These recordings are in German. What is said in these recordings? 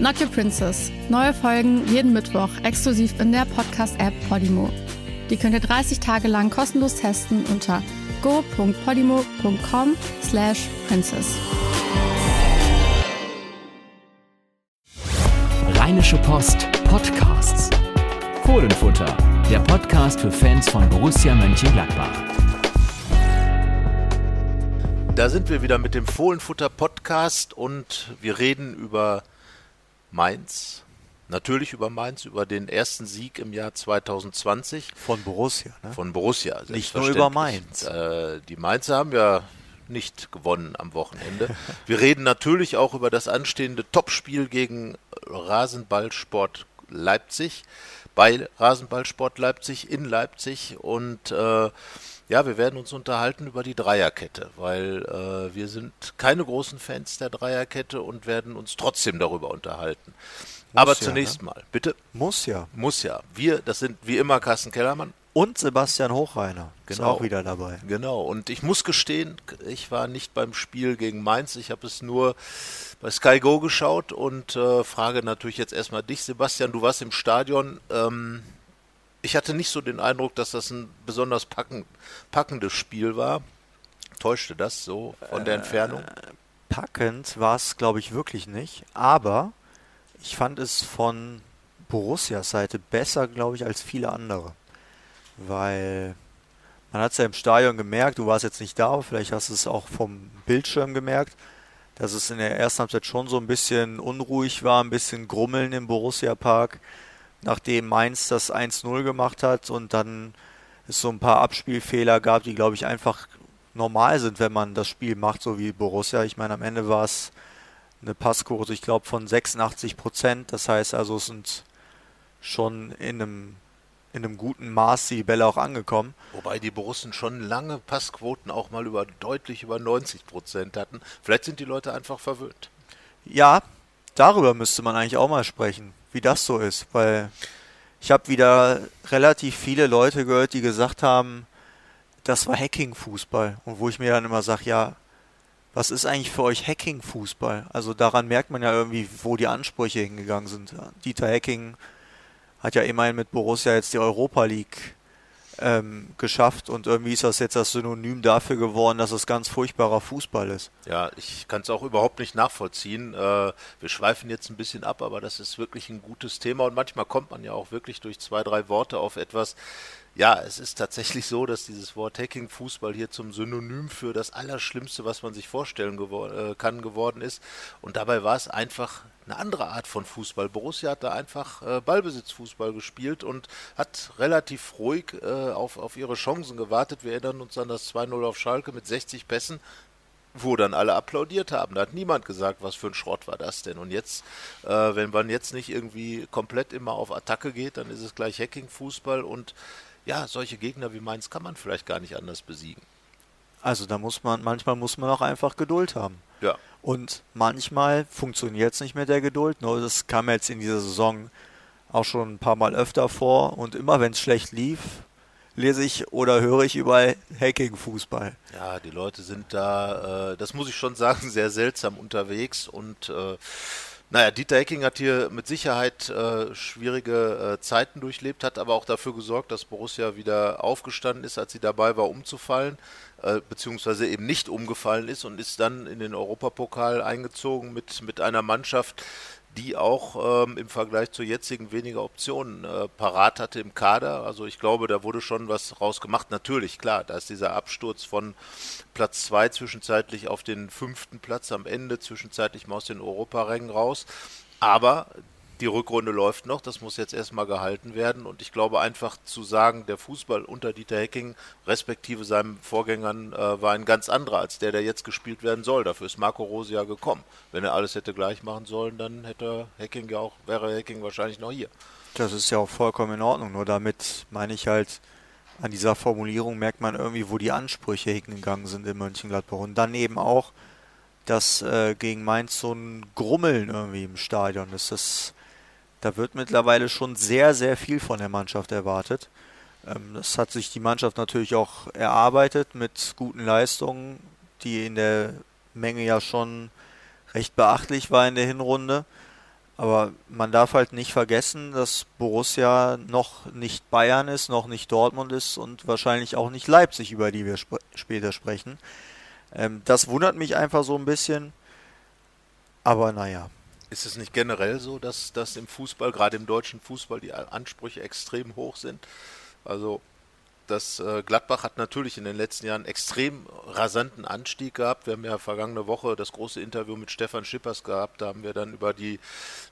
Not Your Princess. Neue Folgen jeden Mittwoch exklusiv in der Podcast-App Podimo. Die könnt ihr 30 Tage lang kostenlos testen unter go.podimo.com slash princess. Rheinische Post Podcasts. Fohlenfutter, der Podcast für Fans von Borussia Mönchengladbach. Da sind wir wieder mit dem Fohlenfutter Podcast und wir reden über Mainz. Natürlich über Mainz, über den ersten Sieg im Jahr 2020 Von Borussia, ne? von Borussia. Nicht nur über selbstverständlich. Äh, die Mainzer haben ja nicht gewonnen am Wochenende. Wir reden natürlich auch über das anstehende Topspiel gegen Rasenballsport Leipzig, bei Rasenballsport Leipzig in Leipzig und äh, ja, wir werden uns unterhalten über die Dreierkette, weil äh, wir sind keine großen Fans der Dreierkette und werden uns trotzdem darüber unterhalten. Aber ja, zunächst ne? mal, bitte, Muss ja. muss ja. Wir, das sind wie immer Carsten Kellermann. Und Sebastian Hochreiner ist Genau. auch wieder dabei. Genau, und ich muss gestehen, ich war nicht beim Spiel gegen Mainz, ich habe es nur bei Sky Go geschaut und äh, frage natürlich jetzt erstmal dich, Sebastian, du warst im Stadion. Ähm, ich hatte nicht so den Eindruck, dass das ein besonders packen, packendes Spiel war. Täuschte das so von der Entfernung? Packend war es, glaube ich, wirklich nicht. Aber ich fand es von Borussias Seite besser, glaube ich, als viele andere. Weil man hat es ja im Stadion gemerkt, du warst jetzt nicht da, aber vielleicht hast du es auch vom Bildschirm gemerkt, dass es in der ersten Halbzeit schon so ein bisschen unruhig war, ein bisschen Grummeln im Borussia Park, nachdem Mainz das 1-0 gemacht hat und dann es so ein paar Abspielfehler gab, die glaube ich einfach normal sind, wenn man das Spiel macht, so wie Borussia. Ich meine, am Ende war es eine Passquote, ich glaube, von 86 Prozent. Das heißt also, es sind schon in einem, in einem guten Maß die Bälle auch angekommen. Wobei die Borussen schon lange Passquoten auch mal über deutlich über 90 Prozent hatten. Vielleicht sind die Leute einfach verwöhnt. Ja, darüber müsste man eigentlich auch mal sprechen, wie das so ist, weil ich habe wieder relativ viele Leute gehört, die gesagt haben, das war Hacking-Fußball. Und wo ich mir dann immer sage, ja, was ist eigentlich für euch Hacking-Fußball? Also daran merkt man ja irgendwie, wo die Ansprüche hingegangen sind. Dieter Hacking hat ja immerhin mit Borussia jetzt die Europa League ähm, geschafft und irgendwie ist das jetzt das Synonym dafür geworden, dass es ganz furchtbarer Fußball ist. Ja, ich kann es auch überhaupt nicht nachvollziehen. Äh, wir schweifen jetzt ein bisschen ab, aber das ist wirklich ein gutes Thema und manchmal kommt man ja auch wirklich durch zwei, drei Worte auf etwas. Ja, es ist tatsächlich so, dass dieses Wort Hacking Fußball hier zum Synonym für das Allerschlimmste, was man sich vorstellen gewor äh, kann, geworden ist. Und dabei war es einfach eine andere Art von Fußball. Borussia hat da einfach äh, Ballbesitzfußball gespielt und hat relativ ruhig äh, auf, auf ihre Chancen gewartet. Wir erinnern uns an das 2-0 auf Schalke mit 60 Pässen wo dann alle applaudiert haben. Da hat niemand gesagt, was für ein Schrott war das denn. Und jetzt, äh, wenn man jetzt nicht irgendwie komplett immer auf Attacke geht, dann ist es gleich Hacking-Fußball und ja, solche Gegner wie Mainz kann man vielleicht gar nicht anders besiegen. Also da muss man, manchmal muss man auch einfach Geduld haben. Ja. Und manchmal funktioniert es nicht mit der Geduld. Nur das kam jetzt in dieser Saison auch schon ein paar Mal öfter vor. Und immer wenn es schlecht lief, lese ich oder höre ich überall Hacking-Fußball. Ja, die Leute sind da, äh, das muss ich schon sagen, sehr seltsam unterwegs und äh, naja, Dieter Hecking hat hier mit Sicherheit äh, schwierige äh, Zeiten durchlebt, hat aber auch dafür gesorgt, dass Borussia wieder aufgestanden ist, als sie dabei war, umzufallen, äh, beziehungsweise eben nicht umgefallen ist und ist dann in den Europapokal eingezogen mit, mit einer Mannschaft, die auch ähm, im Vergleich zur jetzigen weniger Optionen äh, parat hatte im Kader. Also ich glaube, da wurde schon was rausgemacht. Natürlich, klar, da ist dieser Absturz von Platz 2 zwischenzeitlich auf den fünften Platz am Ende, zwischenzeitlich mal aus den Europarängen raus. Aber die Rückrunde läuft noch, das muss jetzt erstmal gehalten werden und ich glaube einfach zu sagen, der Fußball unter Dieter Hecking respektive seinen Vorgängern äh, war ein ganz anderer als der, der jetzt gespielt werden soll. Dafür ist Marco Rose ja gekommen. Wenn er alles hätte gleich machen sollen, dann hätte Hecking ja auch, wäre Hecking wahrscheinlich noch hier. Das ist ja auch vollkommen in Ordnung. Nur damit meine ich halt, an dieser Formulierung merkt man irgendwie, wo die Ansprüche hingegangen sind in Mönchengladbach. Und dann eben auch, dass äh, gegen Mainz so ein Grummeln irgendwie im Stadion ist. Das, da wird mittlerweile schon sehr, sehr viel von der Mannschaft erwartet. Ähm, das hat sich die Mannschaft natürlich auch erarbeitet mit guten Leistungen, die in der Menge ja schon recht beachtlich war in der Hinrunde. Aber man darf halt nicht vergessen, dass Borussia noch nicht Bayern ist, noch nicht Dortmund ist und wahrscheinlich auch nicht Leipzig, über die wir sp später sprechen. Ähm, das wundert mich einfach so ein bisschen. Aber naja. Ist es nicht generell so, dass, dass im Fußball, gerade im deutschen Fußball, die Ansprüche extrem hoch sind? Also das äh, Gladbach hat natürlich in den letzten Jahren extrem rasanten Anstieg gehabt. Wir haben ja vergangene Woche das große Interview mit Stefan Schippers gehabt. Da haben wir dann über die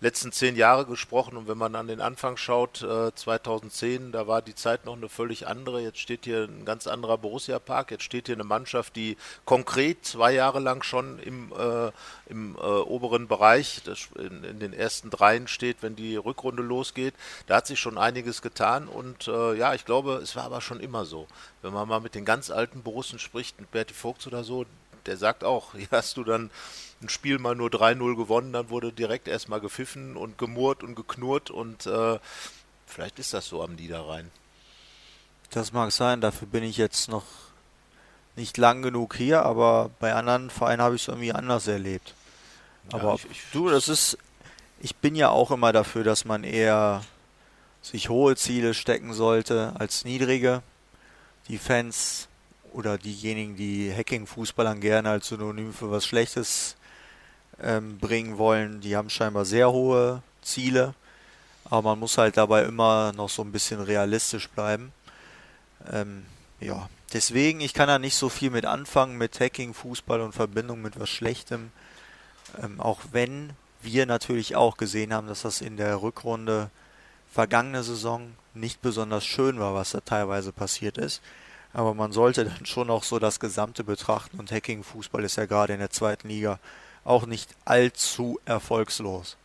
letzten zehn Jahre gesprochen. Und wenn man an den Anfang schaut, 2010, äh, da war die Zeit noch eine völlig andere. Jetzt steht hier ein ganz anderer Borussia-Park. Jetzt steht hier eine Mannschaft, die konkret zwei Jahre lang schon im, äh, im äh, oberen Bereich, in, in, den ersten dreien steht, wenn die Rückrunde losgeht. Da hat sich schon einiges getan. Und äh, ja, ich glaube, es war aber schon immer immer so. Wenn man mal mit den ganz alten Borussen spricht, mit Berti Vogts oder so, der sagt auch, hier hast du dann ein Spiel mal nur 3-0 gewonnen, dann wurde direkt erstmal gepfiffen und gemurrt und geknurrt und äh, vielleicht ist das so am Niederrhein. Das mag sein, dafür bin ich jetzt noch nicht lang genug hier, aber bei anderen Vereinen habe ich es irgendwie anders erlebt. Aber ja, ich, ich, du, das ist, ich bin ja auch immer dafür, dass man eher sich hohe Ziele stecken sollte als niedrige die Fans oder diejenigen, die Hacking-Fußballern gerne als Synonym für was Schlechtes ähm, bringen wollen, die haben scheinbar sehr hohe Ziele. Aber man muss halt dabei immer noch so ein bisschen realistisch bleiben. Ähm, ja, deswegen, ich kann da nicht so viel mit anfangen mit Hacking, Fußball und Verbindung mit was Schlechtem. Ähm, auch wenn wir natürlich auch gesehen haben, dass das in der Rückrunde vergangene Saison nicht besonders schön war, was da teilweise passiert ist. Aber man sollte dann schon auch so das Gesamte betrachten und Hacking-Fußball ist ja gerade in der zweiten Liga auch nicht allzu erfolgslos.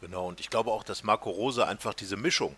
Genau, und ich glaube auch, dass Marco Rose einfach diese Mischung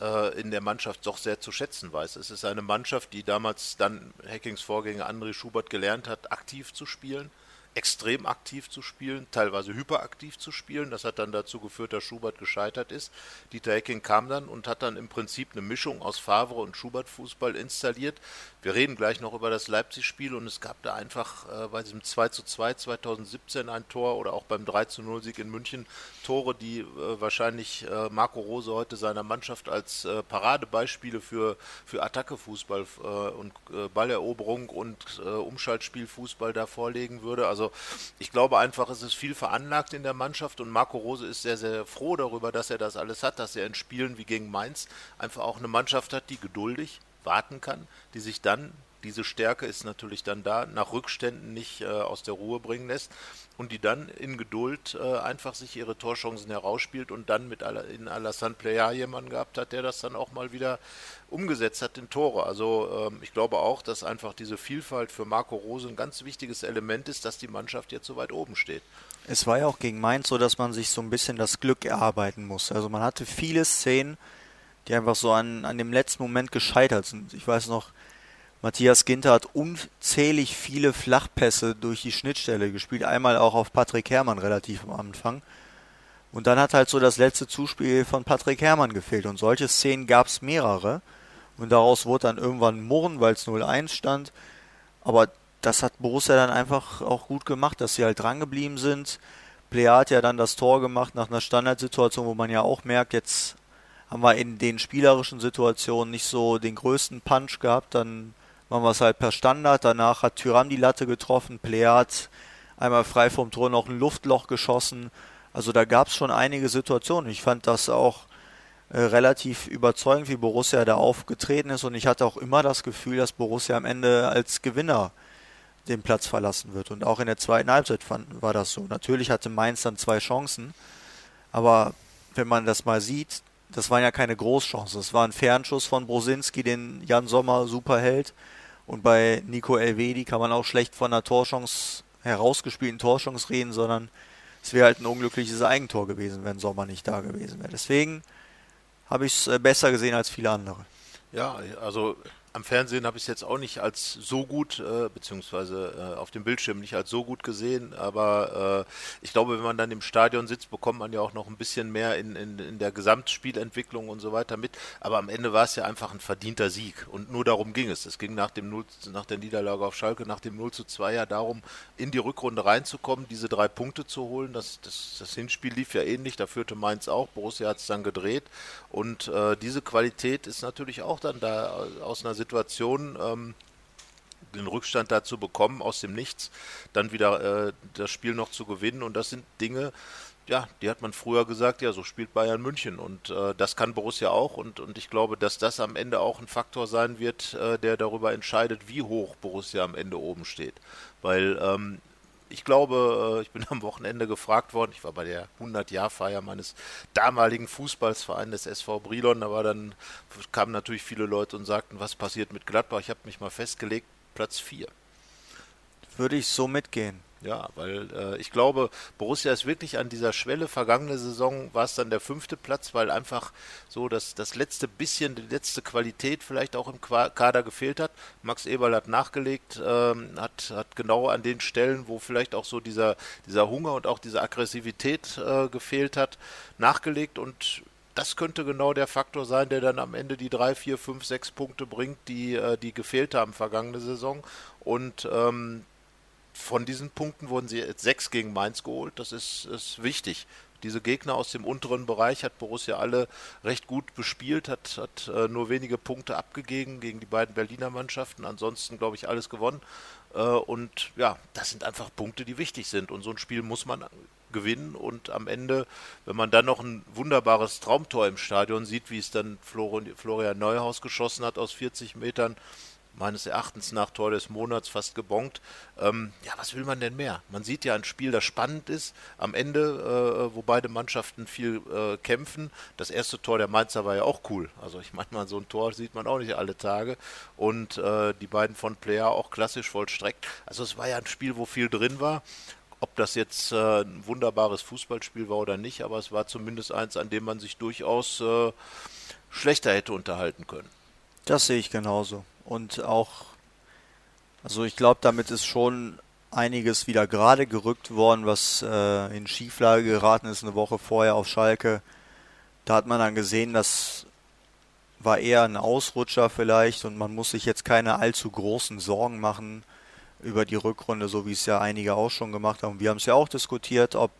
äh, in der Mannschaft doch sehr zu schätzen weiß. Es ist eine Mannschaft, die damals dann Hackings Vorgänger André Schubert gelernt hat, aktiv zu spielen extrem aktiv zu spielen, teilweise hyperaktiv zu spielen. Das hat dann dazu geführt, dass Schubert gescheitert ist. Dieter Hecking kam dann und hat dann im Prinzip eine Mischung aus Favre und Schubert-Fußball installiert. Wir reden gleich noch über das Leipzig-Spiel und es gab da einfach äh, bei diesem 2 zu 2 2017 ein Tor oder auch beim 3 zu 0 Sieg in München Tore, die äh, wahrscheinlich äh, Marco Rose heute seiner Mannschaft als äh, Paradebeispiele für, für Attacke-Fußball äh, und äh, Balleroberung und Umschaltspielfußball da vorlegen würde. Also ich glaube einfach, es ist viel veranlagt in der Mannschaft und Marco Rose ist sehr, sehr froh darüber, dass er das alles hat, dass er in Spielen wie gegen Mainz einfach auch eine Mannschaft hat, die geduldig warten kann, die sich dann diese Stärke ist natürlich dann da, nach Rückständen nicht äh, aus der Ruhe bringen lässt und die dann in Geduld äh, einfach sich ihre Torchancen herausspielt und dann mit in Alassane Playa jemanden gehabt hat, der das dann auch mal wieder umgesetzt hat in Tore. Also ähm, ich glaube auch, dass einfach diese Vielfalt für Marco Rose ein ganz wichtiges Element ist, dass die Mannschaft jetzt so weit oben steht. Es war ja auch gegen Mainz so, dass man sich so ein bisschen das Glück erarbeiten muss. Also man hatte viele Szenen, die einfach so an, an dem letzten Moment gescheitert sind. Ich weiß noch, Matthias Ginter hat unzählig viele Flachpässe durch die Schnittstelle gespielt. Einmal auch auf Patrick Herrmann relativ am Anfang. Und dann hat halt so das letzte Zuspiel von Patrick Herrmann gefehlt. Und solche Szenen gab es mehrere. Und daraus wurde dann irgendwann Murren, weil es 0-1 stand. Aber das hat Borussia dann einfach auch gut gemacht, dass sie halt drangeblieben sind. Plea hat ja dann das Tor gemacht nach einer Standardsituation, wo man ja auch merkt, jetzt haben wir in den spielerischen Situationen nicht so den größten Punch gehabt. Dann machen wir es halt per Standard. Danach hat Tyram die Latte getroffen, Pleat einmal frei vom Tor noch ein Luftloch geschossen. Also da gab es schon einige Situationen. Ich fand das auch äh, relativ überzeugend, wie Borussia da aufgetreten ist. Und ich hatte auch immer das Gefühl, dass Borussia am Ende als Gewinner den Platz verlassen wird. Und auch in der zweiten Halbzeit fand, war das so. Natürlich hatte Mainz dann zwei Chancen. Aber wenn man das mal sieht, das waren ja keine Großchancen. Es war ein Fernschuss von Brosinski, den Jan Sommer super hält. Und bei Nico Elvedi kann man auch schlecht von einer Torchance, herausgespielten Torchance reden, sondern es wäre halt ein unglückliches Eigentor gewesen, wenn Sommer nicht da gewesen wäre. Deswegen habe ich es äh, besser gesehen als viele andere. Ja, also am Fernsehen habe ich es jetzt auch nicht als so gut, äh, beziehungsweise äh, auf dem Bildschirm nicht als so gut gesehen, aber äh, ich glaube, wenn man dann im Stadion sitzt, bekommt man ja auch noch ein bisschen mehr in, in, in der Gesamtspielentwicklung und so weiter mit. Aber am Ende war es ja einfach ein verdienter Sieg und nur darum ging es. Es ging nach, dem 0, nach der Niederlage auf Schalke, nach dem 0 zu 2 ja darum, in die Rückrunde reinzukommen, diese drei Punkte zu holen. Das, das, das Hinspiel lief ja ähnlich, da führte Mainz auch, Borussia hat es dann gedreht und äh, diese Qualität ist natürlich auch dann da aus einer Situation, ähm, den Rückstand dazu bekommen aus dem Nichts, dann wieder äh, das Spiel noch zu gewinnen. Und das sind Dinge, ja, die hat man früher gesagt, ja, so spielt Bayern München. Und äh, das kann Borussia auch. Und, und ich glaube, dass das am Ende auch ein Faktor sein wird, äh, der darüber entscheidet, wie hoch Borussia am Ende oben steht. Weil ähm, ich glaube, äh, ich bin am Wochenende gefragt worden, ich war bei der 100-Jahr-Feier meines damaligen Fußballvereins des SV Brilon, war dann, kamen natürlich viele Leute und sagten, was passiert mit Gladbach? Ich habe mich mal festgelegt, Platz 4. Würde ich so mitgehen. Ja, weil äh, ich glaube, Borussia ist wirklich an dieser Schwelle. Vergangene Saison war es dann der fünfte Platz, weil einfach so das, das letzte bisschen, die letzte Qualität vielleicht auch im Kader gefehlt hat. Max Eberl hat nachgelegt, ähm, hat, hat genau an den Stellen, wo vielleicht auch so dieser, dieser Hunger und auch diese Aggressivität äh, gefehlt hat, nachgelegt und das könnte genau der Faktor sein, der dann am Ende die drei, vier, fünf, sechs Punkte bringt, die, äh, die gefehlt haben vergangene Saison. Und ähm, von diesen Punkten wurden sie jetzt sechs gegen Mainz geholt. Das ist, ist wichtig. Diese Gegner aus dem unteren Bereich hat Borussia alle recht gut bespielt, hat, hat äh, nur wenige Punkte abgegeben gegen die beiden Berliner Mannschaften. Ansonsten, glaube ich, alles gewonnen. Äh, und ja, das sind einfach Punkte, die wichtig sind. Und so ein Spiel muss man gewinnen. Und am Ende, wenn man dann noch ein wunderbares Traumtor im Stadion sieht, wie es dann Florian Neuhaus geschossen hat aus 40 Metern, meines Erachtens nach Tor des Monats fast gebongt. Ähm, ja, was will man denn mehr? Man sieht ja ein Spiel, das spannend ist, am Ende, äh, wo beide Mannschaften viel äh, kämpfen. Das erste Tor der Mainzer war ja auch cool. Also ich meine so ein Tor sieht man auch nicht alle Tage. Und äh, die beiden von Player auch klassisch vollstreckt. Also es war ja ein Spiel, wo viel drin war. Ob das jetzt äh, ein wunderbares Fußballspiel war oder nicht, aber es war zumindest eins, an dem man sich durchaus äh, schlechter hätte unterhalten können. Das sehe ich genauso und auch, also ich glaube, damit ist schon einiges wieder gerade gerückt worden, was äh, in Schieflage geraten ist eine Woche vorher auf Schalke. Da hat man dann gesehen, das war eher ein Ausrutscher vielleicht und man muss sich jetzt keine allzu großen Sorgen machen über die Rückrunde, so wie es ja einige auch schon gemacht haben. Wir haben es ja auch diskutiert, ob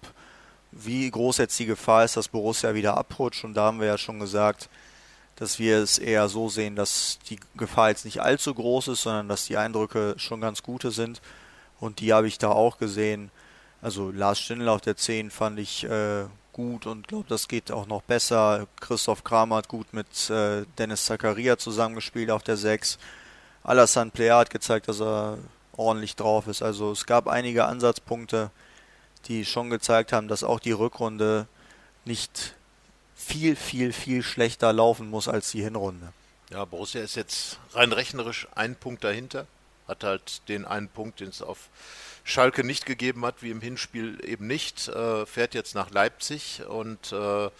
wie groß jetzt die Gefahr ist, dass Borussia wieder abrutscht und da haben wir ja schon gesagt, dass wir es eher so sehen, dass die Gefahr jetzt nicht allzu groß ist, sondern dass die Eindrücke schon ganz gute sind. Und die habe ich da auch gesehen. Also Lars Stindl auf der 10 fand ich äh, gut und glaube, das geht auch noch besser. Christoph Kramer hat gut mit äh, Dennis Zakaria zusammengespielt auf der 6. Alassane Plea hat gezeigt, dass er ordentlich drauf ist. Also es gab einige Ansatzpunkte, die schon gezeigt haben, dass auch die Rückrunde nicht viel, viel, viel schlechter laufen muss als die Hinrunde. Ja, Borussia ist jetzt rein rechnerisch einen Punkt dahinter. Hat halt den einen Punkt, den es auf Schalke nicht gegeben hat, wie im Hinspiel eben nicht. Äh, fährt jetzt nach Leipzig und äh,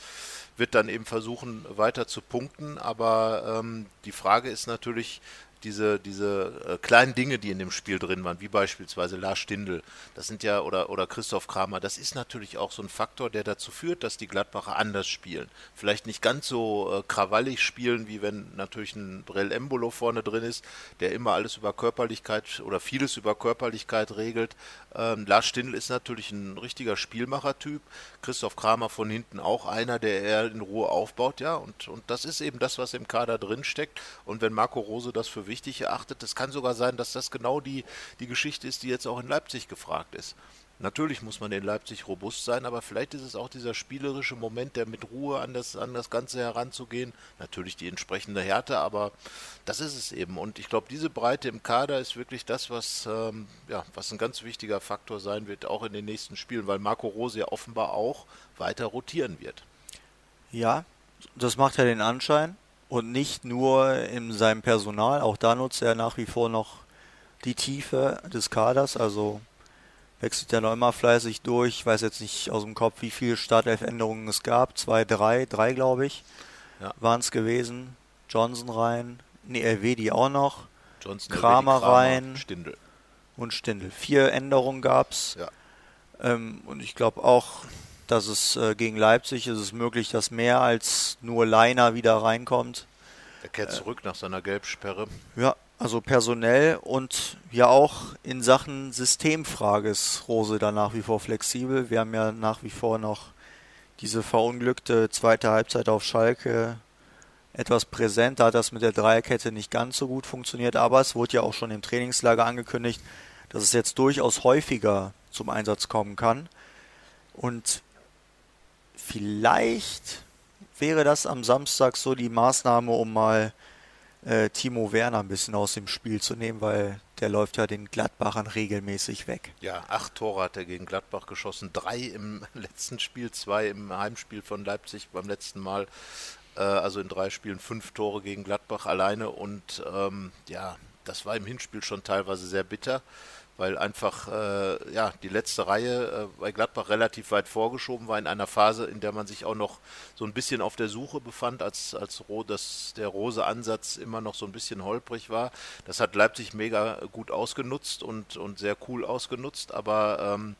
wird dann eben versuchen, weiter zu punkten. Aber ähm, die Frage ist natürlich, diese, diese äh, kleinen Dinge, die in dem Spiel drin waren, wie beispielsweise Lars Stindl, das sind ja, oder, oder Christoph Kramer, das ist natürlich auch so ein Faktor, der dazu führt, dass die Gladbacher anders spielen. Vielleicht nicht ganz so äh, krawallig spielen, wie wenn natürlich ein Brell Embolo vorne drin ist, der immer alles über Körperlichkeit oder vieles über Körperlichkeit regelt. Ähm, Lars Stindl ist natürlich ein richtiger Spielmachertyp. Christoph Kramer von hinten auch einer, der eher in Ruhe aufbaut, ja, und, und das ist eben das, was im Kader drin steckt. Und wenn Marco Rose das für wichtig erachtet. Es kann sogar sein, dass das genau die, die Geschichte ist, die jetzt auch in Leipzig gefragt ist. Natürlich muss man in Leipzig robust sein, aber vielleicht ist es auch dieser spielerische Moment, der mit Ruhe an das, an das Ganze heranzugehen. Natürlich die entsprechende Härte, aber das ist es eben. Und ich glaube, diese Breite im Kader ist wirklich das, was, ähm, ja, was ein ganz wichtiger Faktor sein wird, auch in den nächsten Spielen, weil Marco Rose ja offenbar auch weiter rotieren wird. Ja, das macht ja den Anschein und nicht nur in seinem Personal. Auch da nutzt er nach wie vor noch die Tiefe des Kaders. Also wechselt er noch immer fleißig durch. Ich weiß jetzt nicht aus dem Kopf, wie viele Startelf-Änderungen es gab. Zwei, drei, drei glaube ich. Ja. waren es gewesen. Johnson rein, nee, Elvedi auch noch Johnson, Kramer Elvedi, rein. Stindl. und Stindl. Vier Änderungen gab's. Ja. Ähm, und ich glaube auch, dass es äh, gegen Leipzig ist es möglich, dass mehr als nur Leiner wieder reinkommt. Er kehrt zurück nach seiner Gelbsperre. Ja, also personell und ja auch in Sachen Systemfrage ist Rose da nach wie vor flexibel. Wir haben ja nach wie vor noch diese verunglückte zweite Halbzeit auf Schalke etwas präsent. Da hat das mit der Dreierkette nicht ganz so gut funktioniert, aber es wurde ja auch schon im Trainingslager angekündigt, dass es jetzt durchaus häufiger zum Einsatz kommen kann. Und vielleicht wäre das am Samstag so die Maßnahme, um mal äh, Timo Werner ein bisschen aus dem Spiel zu nehmen, weil der läuft ja den Gladbachern regelmäßig weg. Ja, acht Tore hat er gegen Gladbach geschossen, drei im letzten Spiel, zwei im Heimspiel von Leipzig beim letzten Mal. Äh, also in drei Spielen fünf Tore gegen Gladbach alleine und ähm, ja, das war im Hinspiel schon teilweise sehr bitter, weil einfach äh, ja die letzte Reihe äh, bei Gladbach relativ weit vorgeschoben war in einer Phase, in der man sich auch noch so ein bisschen auf der Suche befand, als als Ro dass der rose Ansatz immer noch so ein bisschen holprig war. Das hat Leipzig mega gut ausgenutzt und und sehr cool ausgenutzt, aber ähm,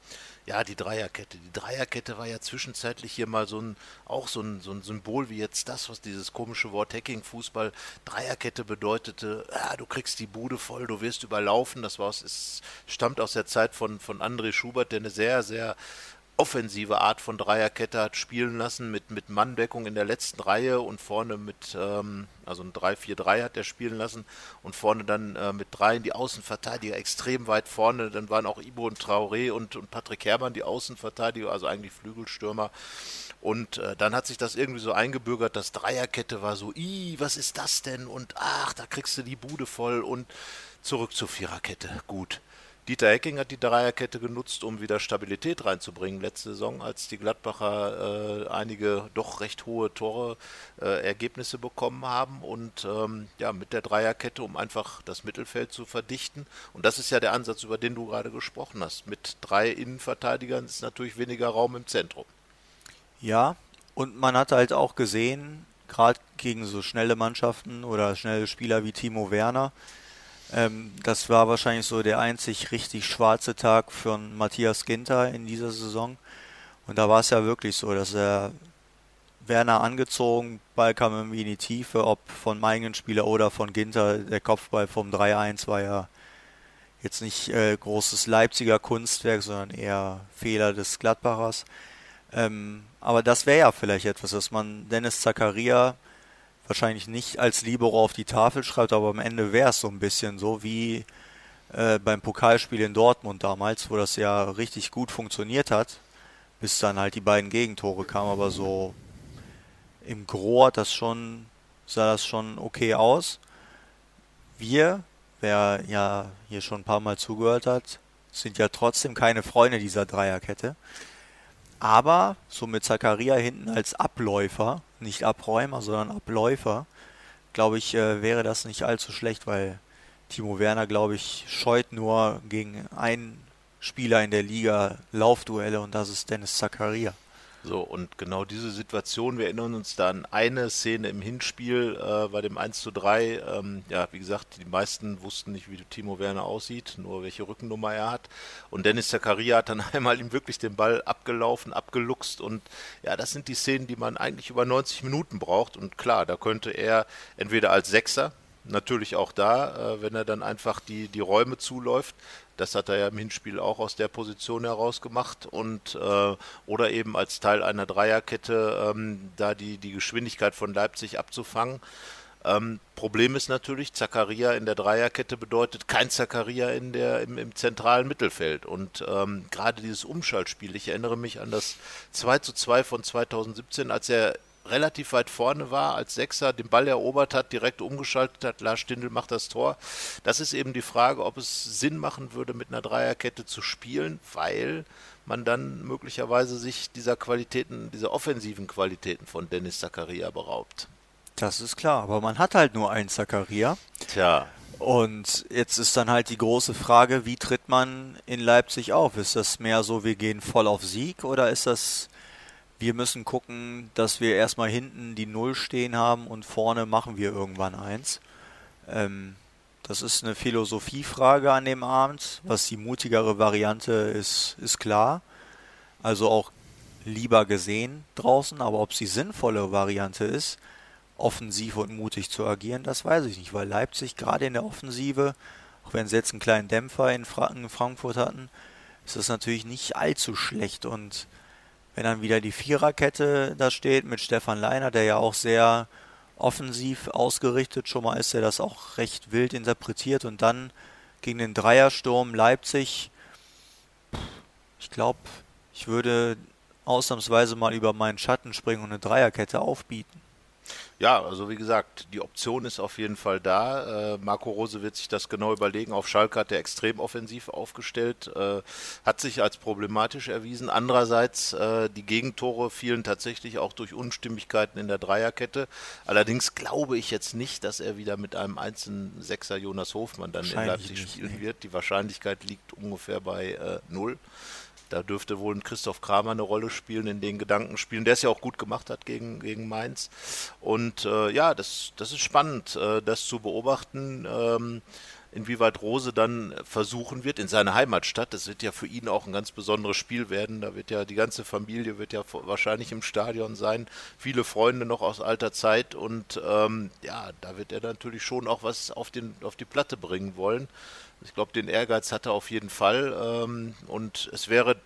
ja, die Dreierkette. Die Dreierkette war ja zwischenzeitlich hier mal so ein, auch so ein, so ein Symbol wie jetzt das, was dieses komische Wort Hacking-Fußball. Dreierkette bedeutete, ja, du kriegst die Bude voll, du wirst überlaufen. Das war, es stammt aus der Zeit von, von André Schubert, der eine sehr, sehr offensive Art von Dreierkette hat spielen lassen, mit, mit Manndeckung in der letzten Reihe und vorne mit, ähm, also ein 3-4-3 hat er spielen lassen und vorne dann äh, mit drei in die Außenverteidiger extrem weit vorne. Dann waren auch Ibo und Traoré und, und Patrick Herrmann die Außenverteidiger, also eigentlich Flügelstürmer. Und äh, dann hat sich das irgendwie so eingebürgert, dass Dreierkette war so, i, was ist das denn? Und ach, da kriegst du die Bude voll und zurück zur Viererkette. Gut. Dieter Hecking hat die Dreierkette genutzt, um wieder Stabilität reinzubringen letzte Saison, als die Gladbacher äh, einige doch recht hohe Tore äh, Ergebnisse bekommen haben und ähm, ja mit der Dreierkette, um einfach das Mittelfeld zu verdichten. Und das ist ja der Ansatz, über den du gerade gesprochen hast. Mit drei Innenverteidigern ist natürlich weniger Raum im Zentrum. Ja, und man hat halt auch gesehen, gerade gegen so schnelle Mannschaften oder schnelle Spieler wie Timo Werner, ähm, das war wahrscheinlich so der einzig richtig schwarze Tag von Matthias Ginter in dieser Saison. Und da war es ja wirklich so, dass er Werner angezogen, Ball kam irgendwie in die Tiefe, ob von eigenen Spieler oder von Ginter. Der Kopfball vom 3-1 war ja jetzt nicht äh, großes Leipziger Kunstwerk, sondern eher Fehler des Gladbachers. Ähm, aber das wäre ja vielleicht etwas, dass man Dennis Zakaria wahrscheinlich nicht als Libero auf die Tafel schreibt, aber am Ende wäre es so ein bisschen so wie äh, beim Pokalspiel in Dortmund damals, wo das ja richtig gut funktioniert hat, bis dann halt die beiden Gegentore kamen, aber so im Gro hat das schon, sah das schon okay aus. Wir, wer ja hier schon ein paar Mal zugehört hat, sind ja trotzdem keine Freunde dieser Dreierkette. Aber so mit Zakaria hinten als Abläufer, nicht Abräumer, sondern Abläufer, glaube ich, äh, wäre das nicht allzu schlecht, weil Timo Werner, glaube ich, scheut nur gegen einen Spieler in der Liga Laufduelle und das ist Dennis Zakaria. So, und genau diese Situation, wir erinnern uns da an eine Szene im Hinspiel äh, bei dem 1 zu 3. Ähm, ja, wie gesagt, die meisten wussten nicht, wie Timo Werner aussieht, nur welche Rückennummer er hat. Und Dennis Zakaria hat dann einmal ihm wirklich den Ball abgelaufen, abgeluchst. Und ja, das sind die Szenen, die man eigentlich über 90 Minuten braucht. Und klar, da könnte er entweder als Sechser, natürlich auch da, äh, wenn er dann einfach die, die Räume zuläuft. Das hat er ja im Hinspiel auch aus der Position heraus gemacht und äh, oder eben als Teil einer Dreierkette ähm, da die, die Geschwindigkeit von Leipzig abzufangen. Ähm, Problem ist natürlich, Zakaria in der Dreierkette bedeutet kein Zakaria in der, im, im zentralen Mittelfeld. Und ähm, gerade dieses Umschaltspiel, ich erinnere mich an das 2 zu 2 von 2017, als er relativ weit vorne war, als Sechser den Ball erobert hat, direkt umgeschaltet hat, Lars Stindl macht das Tor. Das ist eben die Frage, ob es Sinn machen würde, mit einer Dreierkette zu spielen, weil man dann möglicherweise sich dieser Qualitäten, dieser offensiven Qualitäten von Dennis Zakaria beraubt. Das ist klar, aber man hat halt nur einen Zakaria. Tja. Und jetzt ist dann halt die große Frage, wie tritt man in Leipzig auf? Ist das mehr so, wir gehen voll auf Sieg oder ist das wir müssen gucken, dass wir erstmal hinten die Null stehen haben und vorne machen wir irgendwann eins. Ähm, das ist eine Philosophiefrage an dem Abend. Was die mutigere Variante ist, ist klar. Also auch lieber gesehen draußen, aber ob es die sinnvolle Variante ist, offensiv und mutig zu agieren, das weiß ich nicht, weil Leipzig gerade in der Offensive, auch wenn sie jetzt einen kleinen Dämpfer in, Fra in Frankfurt hatten, ist das natürlich nicht allzu schlecht und wenn dann wieder die Viererkette da steht mit Stefan Leiner, der ja auch sehr offensiv ausgerichtet schon mal ist, der das auch recht wild interpretiert und dann gegen den Dreiersturm Leipzig, ich glaube, ich würde ausnahmsweise mal über meinen Schatten springen und eine Dreierkette aufbieten. Ja, also wie gesagt, die Option ist auf jeden Fall da. Äh, Marco Rose wird sich das genau überlegen. Auf Schalke hat er extrem offensiv aufgestellt, äh, hat sich als problematisch erwiesen. Andererseits, äh, die Gegentore fielen tatsächlich auch durch Unstimmigkeiten in der Dreierkette. Allerdings glaube ich jetzt nicht, dass er wieder mit einem einzelnen Sechser Jonas Hofmann dann in Leipzig spielen wird. Die Wahrscheinlichkeit liegt ungefähr bei äh, null. Da dürfte wohl ein Christoph Kramer eine Rolle spielen in den Gedankenspielen, der es ja auch gut gemacht hat gegen, gegen Mainz. Und äh, ja, das, das ist spannend, äh, das zu beobachten. Ähm, inwieweit Rose dann versuchen wird in seiner Heimatstadt. Das wird ja für ihn auch ein ganz besonderes Spiel werden. Da wird ja die ganze Familie wird ja wahrscheinlich im Stadion sein, viele Freunde noch aus alter Zeit und ähm, ja, da wird er natürlich schon auch was auf den auf die Platte bringen wollen. Ich glaube, den Ehrgeiz hat er auf jeden Fall. Ähm, und es wäre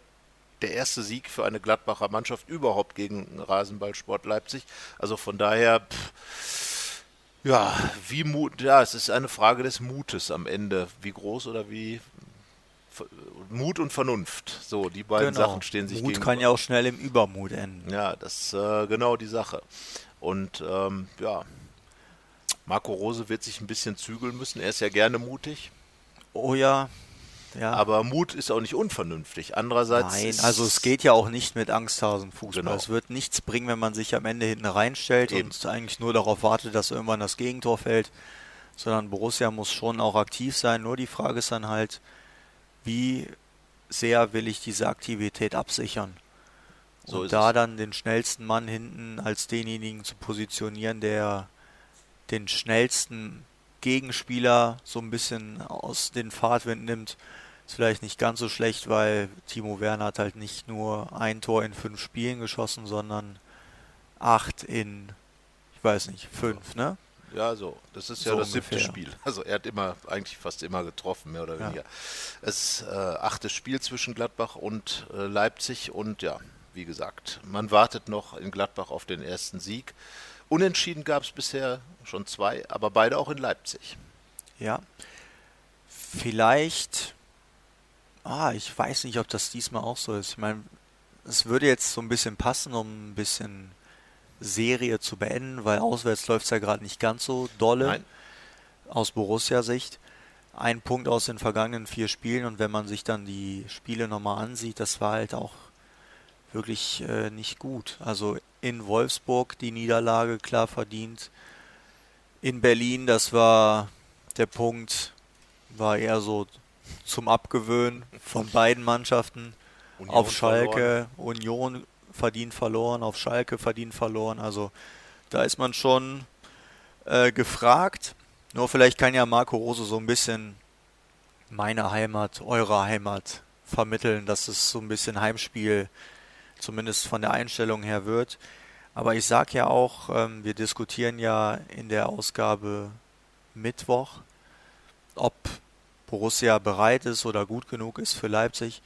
der erste Sieg für eine Gladbacher Mannschaft überhaupt gegen Rasenballsport Leipzig. Also von daher, pff, ja, wie Mut, ja, es ist eine Frage des Mutes am Ende. Wie groß oder wie Mut und Vernunft. So, die beiden genau. Sachen stehen sich Mut gegenüber. kann ja auch schnell im Übermut enden. Ja, das ist äh, genau die Sache. Und ähm, ja, Marco Rose wird sich ein bisschen zügeln müssen. Er ist ja gerne mutig. Oh ja. Ja. Aber Mut ist auch nicht unvernünftig. Andererseits. Nein, also es geht ja auch nicht mit Angsthausen Fußball. Genau. Es wird nichts bringen, wenn man sich am Ende hinten reinstellt Eben. und eigentlich nur darauf wartet, dass irgendwann das Gegentor fällt. Sondern Borussia muss schon auch aktiv sein. Nur die Frage ist dann halt, wie sehr will ich diese Aktivität absichern? So und da es. dann den schnellsten Mann hinten als denjenigen zu positionieren, der den schnellsten Gegenspieler so ein bisschen aus den Fahrtwind nimmt, ist vielleicht nicht ganz so schlecht, weil Timo Werner hat halt nicht nur ein Tor in fünf Spielen geschossen, sondern acht in, ich weiß nicht, fünf, ne? Ja, so. Das ist ja so das ungefähr. siebte Spiel. Also er hat immer, eigentlich fast immer getroffen, mehr oder weniger. Ja. Es ist äh, achtes Spiel zwischen Gladbach und äh, Leipzig und ja, wie gesagt, man wartet noch in Gladbach auf den ersten Sieg. Unentschieden gab es bisher schon zwei, aber beide auch in Leipzig. Ja. Vielleicht, ah, ich weiß nicht, ob das diesmal auch so ist. Ich meine, es würde jetzt so ein bisschen passen, um ein bisschen Serie zu beenden, weil auswärts läuft es ja gerade nicht ganz so dolle Nein. aus Borussia-Sicht. Ein Punkt aus den vergangenen vier Spielen und wenn man sich dann die Spiele nochmal ansieht, das war halt auch wirklich äh, nicht gut. Also in Wolfsburg die Niederlage klar verdient. In Berlin, das war der Punkt, war eher so zum Abgewöhnen von beiden Mannschaften. Union auf Schalke, verloren. Union verdient verloren, auf Schalke verdient verloren. Also da ist man schon äh, gefragt. Nur vielleicht kann ja Marco Rose so ein bisschen meine Heimat, eure Heimat vermitteln, dass es so ein bisschen Heimspiel zumindest von der Einstellung her wird. Aber ich sage ja auch, ähm, wir diskutieren ja in der Ausgabe Mittwoch, ob Borussia bereit ist oder gut genug ist für Leipzig.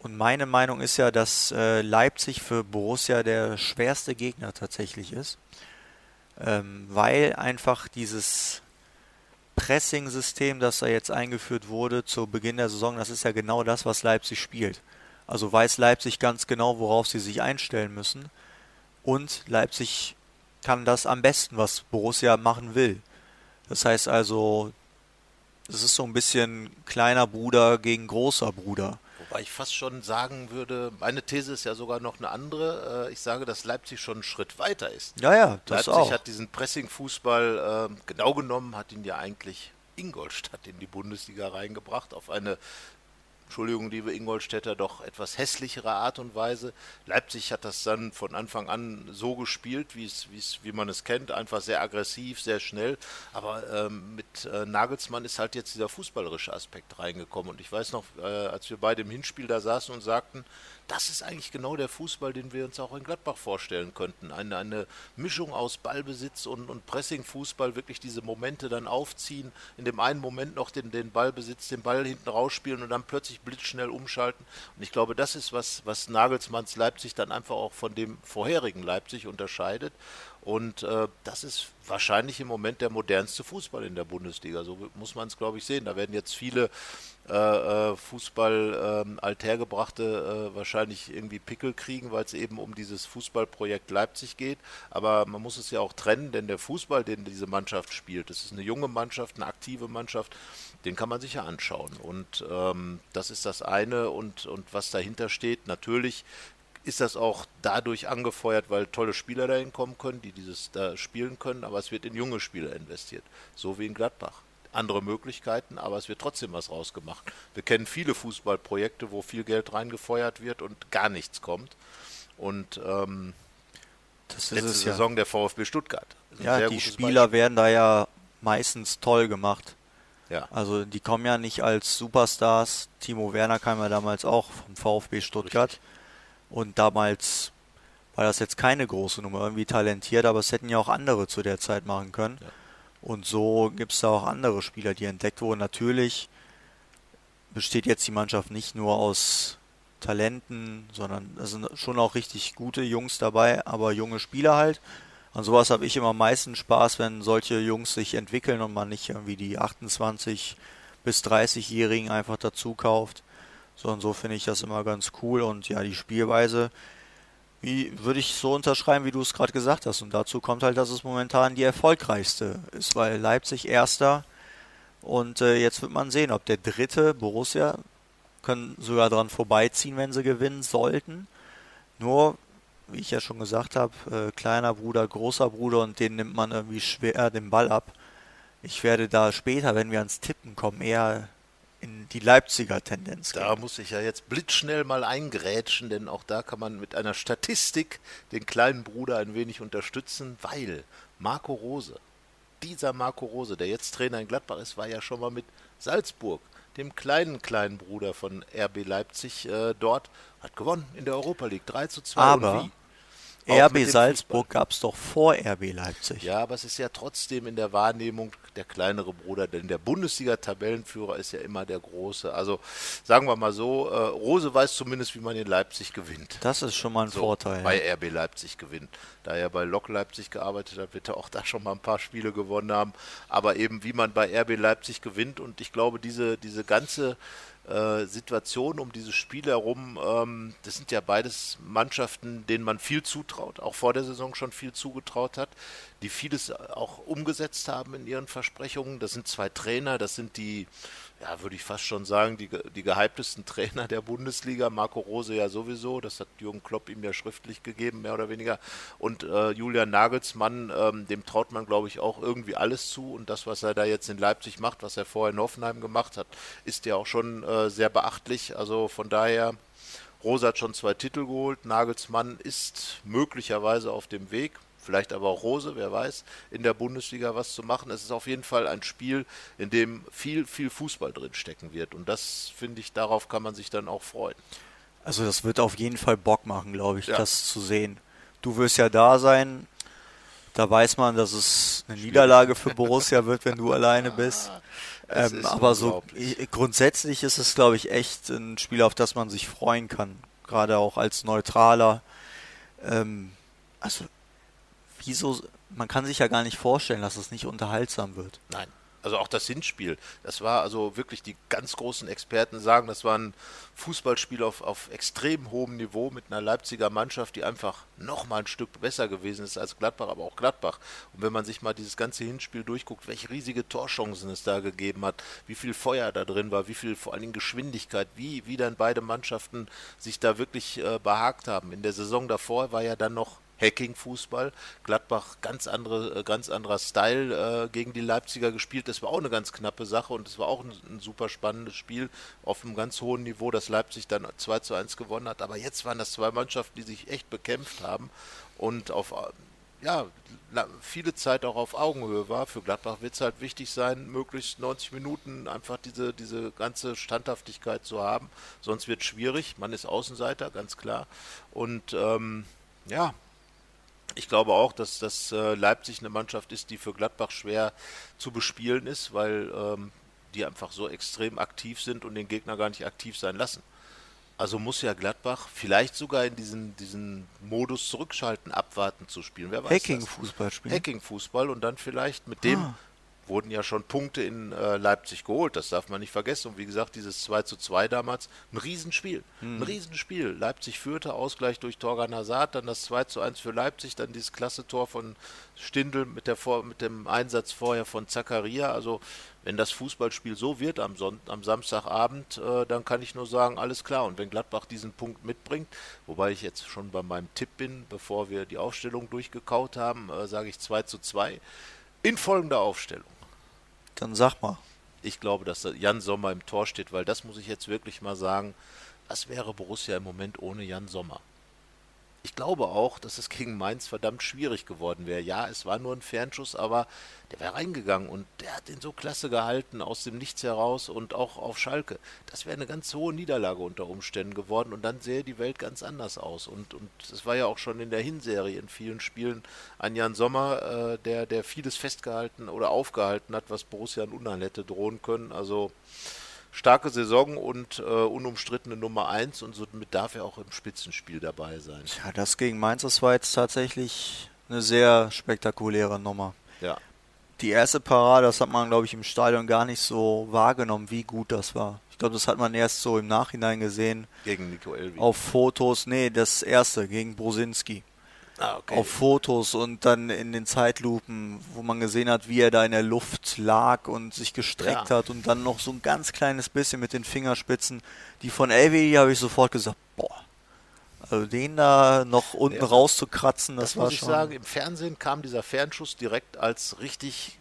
Und meine Meinung ist ja, dass äh, Leipzig für Borussia der schwerste Gegner tatsächlich ist, ähm, weil einfach dieses Pressing-System, das da jetzt eingeführt wurde zu Beginn der Saison, das ist ja genau das, was Leipzig spielt. Also weiß Leipzig ganz genau, worauf sie sich einstellen müssen. Und Leipzig kann das am besten, was Borussia machen will. Das heißt also, es ist so ein bisschen kleiner Bruder gegen großer Bruder. Wobei ich fast schon sagen würde, meine These ist ja sogar noch eine andere. Äh, ich sage, dass Leipzig schon einen Schritt weiter ist. Ja, ja, das Leipzig auch. hat diesen Pressing-Fußball äh, genau genommen, hat ihn ja eigentlich Ingolstadt in die Bundesliga reingebracht, auf eine Entschuldigung, liebe Ingolstädter, doch etwas hässlichere Art und Weise. Leipzig hat das dann von Anfang an so gespielt, wie es, wie es, wie man es kennt, einfach sehr aggressiv, sehr schnell. Aber ähm, mit äh, Nagelsmann ist halt jetzt dieser fußballerische Aspekt reingekommen. Und ich weiß noch, äh, als wir beide im Hinspiel da saßen und sagten, das ist eigentlich genau der Fußball, den wir uns auch in Gladbach vorstellen könnten. Eine, eine Mischung aus Ballbesitz und, und Pressing-Fußball, wirklich diese Momente dann aufziehen, in dem einen Moment noch den, den Ballbesitz, den Ball hinten rausspielen und dann plötzlich blitzschnell umschalten. Und ich glaube, das ist was, was Nagelsmanns Leipzig dann einfach auch von dem vorherigen Leipzig unterscheidet. Und äh, das ist wahrscheinlich im Moment der modernste Fußball in der Bundesliga. So muss man es, glaube ich, sehen. Da werden jetzt viele äh, äh Fußball ähm, althergebrachte äh, wahrscheinlich irgendwie Pickel kriegen, weil es eben um dieses Fußballprojekt Leipzig geht. Aber man muss es ja auch trennen, denn der Fußball, den diese Mannschaft spielt, das ist eine junge Mannschaft, eine aktive Mannschaft, den kann man sich ja anschauen. Und ähm, das ist das eine. Und, und was dahinter steht, natürlich ist das auch dadurch angefeuert, weil tolle Spieler dahin kommen können, die dieses da spielen können, aber es wird in junge Spieler investiert, so wie in Gladbach. Andere Möglichkeiten, aber es wird trotzdem was rausgemacht. Wir kennen viele Fußballprojekte, wo viel Geld reingefeuert wird und gar nichts kommt. Und ähm, das letzte ist Saison ja. der VfB Stuttgart. Ja, die Spieler Beispiel. werden da ja meistens toll gemacht. Ja. Also die kommen ja nicht als Superstars. Timo Werner kam ja damals auch vom VfB Stuttgart. Richtig. Und damals war das jetzt keine große Nummer, irgendwie talentiert, aber es hätten ja auch andere zu der Zeit machen können. Ja. Und so gibt es da auch andere Spieler, die entdeckt wurden. Natürlich besteht jetzt die Mannschaft nicht nur aus Talenten, sondern es sind schon auch richtig gute Jungs dabei, aber junge Spieler halt. An sowas habe ich immer am meisten Spaß, wenn solche Jungs sich entwickeln und man nicht irgendwie die 28 bis 30-Jährigen einfach dazu kauft. So und so finde ich das immer ganz cool und ja, die Spielweise, wie würde ich so unterschreiben, wie du es gerade gesagt hast. Und dazu kommt halt, dass es momentan die erfolgreichste ist, weil Leipzig erster und äh, jetzt wird man sehen, ob der dritte Borussia können sogar dran vorbeiziehen, wenn sie gewinnen sollten. Nur, wie ich ja schon gesagt habe, äh, kleiner Bruder, großer Bruder und den nimmt man irgendwie schwer den Ball ab. Ich werde da später, wenn wir ans Tippen kommen, eher in die Leipziger Tendenz Da gehen. muss ich ja jetzt blitzschnell mal eingrätschen, denn auch da kann man mit einer Statistik den kleinen Bruder ein wenig unterstützen, weil Marco Rose, dieser Marco Rose, der jetzt Trainer in Gladbach ist, war ja schon mal mit Salzburg, dem kleinen kleinen Bruder von RB Leipzig äh, dort, hat gewonnen in der Europa League 3 zu 2. Aber RB Salzburg gab es doch vor RB Leipzig. Ja, aber es ist ja trotzdem in der Wahrnehmung der kleinere Bruder, denn der Bundesliga-Tabellenführer ist ja immer der große. Also sagen wir mal so, äh, Rose weiß zumindest, wie man in Leipzig gewinnt. Das ist schon mal ein so, Vorteil. Bei ja. RB Leipzig gewinnt. Da er bei Lok Leipzig gearbeitet hat, wird er auch da schon mal ein paar Spiele gewonnen haben. Aber eben, wie man bei RB Leipzig gewinnt. Und ich glaube, diese, diese ganze äh, Situation um dieses Spiel herum, ähm, das sind ja beides Mannschaften, denen man viel zutraut, auch vor der Saison schon viel zugetraut hat, die vieles auch umgesetzt haben in ihren Versprechungen. Das sind zwei Trainer, das sind die ja, würde ich fast schon sagen, die, die gehyptesten Trainer der Bundesliga. Marco Rose ja sowieso, das hat Jürgen Klopp ihm ja schriftlich gegeben, mehr oder weniger. Und äh, Julian Nagelsmann, ähm, dem traut man, glaube ich, auch irgendwie alles zu. Und das, was er da jetzt in Leipzig macht, was er vorher in Hoffenheim gemacht hat, ist ja auch schon äh, sehr beachtlich. Also von daher, Rose hat schon zwei Titel geholt, Nagelsmann ist möglicherweise auf dem Weg vielleicht aber auch Rose, wer weiß, in der Bundesliga was zu machen. Es ist auf jeden Fall ein Spiel, in dem viel, viel Fußball drin stecken wird. Und das finde ich, darauf kann man sich dann auch freuen. Also das wird auf jeden Fall Bock machen, glaube ich, ja. das zu sehen. Du wirst ja da sein. Da weiß man, dass es eine Niederlage für Borussia wird, wenn du alleine bist. Ähm, aber so grundsätzlich ist es, glaube ich, echt ein Spiel, auf das man sich freuen kann. Gerade auch als Neutraler. Ähm, also wieso, man kann sich ja gar nicht vorstellen, dass es nicht unterhaltsam wird. Nein. Also auch das Hinspiel, das war also wirklich, die ganz großen Experten sagen, das war ein Fußballspiel auf, auf extrem hohem Niveau mit einer Leipziger Mannschaft, die einfach nochmal ein Stück besser gewesen ist als Gladbach, aber auch Gladbach. Und wenn man sich mal dieses ganze Hinspiel durchguckt, welche riesige Torchancen es da gegeben hat, wie viel Feuer da drin war, wie viel vor allen Dingen Geschwindigkeit, wie, wie dann beide Mannschaften sich da wirklich äh, behagt haben. In der Saison davor war ja dann noch Hacking-Fußball. Gladbach ganz andere, äh, ganz anderer Style äh, gegen die Leipziger gespielt. Das war auch eine ganz knappe Sache und es war auch ein, ein, super spannendes Spiel auf einem ganz hohen Niveau, dass Leipzig dann 2 zu 1 gewonnen hat. Aber jetzt waren das zwei Mannschaften, die sich echt bekämpft haben und auf ja, viele Zeit auch auf Augenhöhe war. Für Gladbach wird es halt wichtig sein, möglichst 90 Minuten einfach diese, diese ganze Standhaftigkeit zu haben. Sonst wird es schwierig. Man ist Außenseiter, ganz klar. Und ähm, ja, ich glaube auch, dass das äh, Leipzig eine Mannschaft ist, die für Gladbach schwer zu bespielen ist, weil ähm, die einfach so extrem aktiv sind und den Gegner gar nicht aktiv sein lassen. Also muss ja Gladbach vielleicht sogar in diesen, diesen Modus zurückschalten, abwarten zu spielen. Wer weiß Hacking-Fußball spielen. Hacking-Fußball und dann vielleicht mit dem ah wurden ja schon Punkte in äh, Leipzig geholt, das darf man nicht vergessen. Und wie gesagt, dieses 2 zu 2 damals, ein Riesenspiel. Mhm. Ein Riesenspiel. Leipzig führte, Ausgleich durch Torgan Hazard, dann das 2 zu 1 für Leipzig, dann dieses klasse Tor von Stindl mit, der Vor mit dem Einsatz vorher von Zakaria. Also wenn das Fußballspiel so wird am, Son am Samstagabend, äh, dann kann ich nur sagen, alles klar. Und wenn Gladbach diesen Punkt mitbringt, wobei ich jetzt schon bei meinem Tipp bin, bevor wir die Aufstellung durchgekaut haben, äh, sage ich 2 zu 2 in folgender Aufstellung. Dann sag mal. Ich glaube, dass Jan Sommer im Tor steht, weil das muss ich jetzt wirklich mal sagen. Was wäre Borussia im Moment ohne Jan Sommer? Ich glaube auch, dass es gegen Mainz verdammt schwierig geworden wäre. Ja, es war nur ein Fernschuss, aber der wäre reingegangen und der hat den so klasse gehalten aus dem Nichts heraus und auch auf Schalke. Das wäre eine ganz hohe Niederlage unter Umständen geworden und dann sähe die Welt ganz anders aus. Und und es war ja auch schon in der Hinserie in vielen Spielen ein Jan Sommer, äh, der der vieles festgehalten oder aufgehalten hat, was Borussia in Unheil hätte drohen können. Also starke Saison und äh, unumstrittene Nummer 1 und somit darf er auch im Spitzenspiel dabei sein. Ja, das gegen Mainz, das war jetzt tatsächlich eine sehr spektakuläre Nummer. Ja. Die erste Parade, das hat man, glaube ich, im Stadion gar nicht so wahrgenommen, wie gut das war. Ich glaube, das hat man erst so im Nachhinein gesehen. Gegen Nico Elvi. Auf Fotos, nee, das erste, gegen Brosinski ah, okay. auf Fotos und dann in den Zeitlupen, wo man gesehen hat, wie er da in der Luft lag und sich gestreckt ja. hat und dann noch so ein ganz kleines bisschen mit den Fingerspitzen. Die von Elvi habe ich sofort gesagt, boah. Also den da noch unten ja, rauszukratzen, das, das war muss ich schon. sagen, im Fernsehen kam dieser Fernschuss direkt als richtig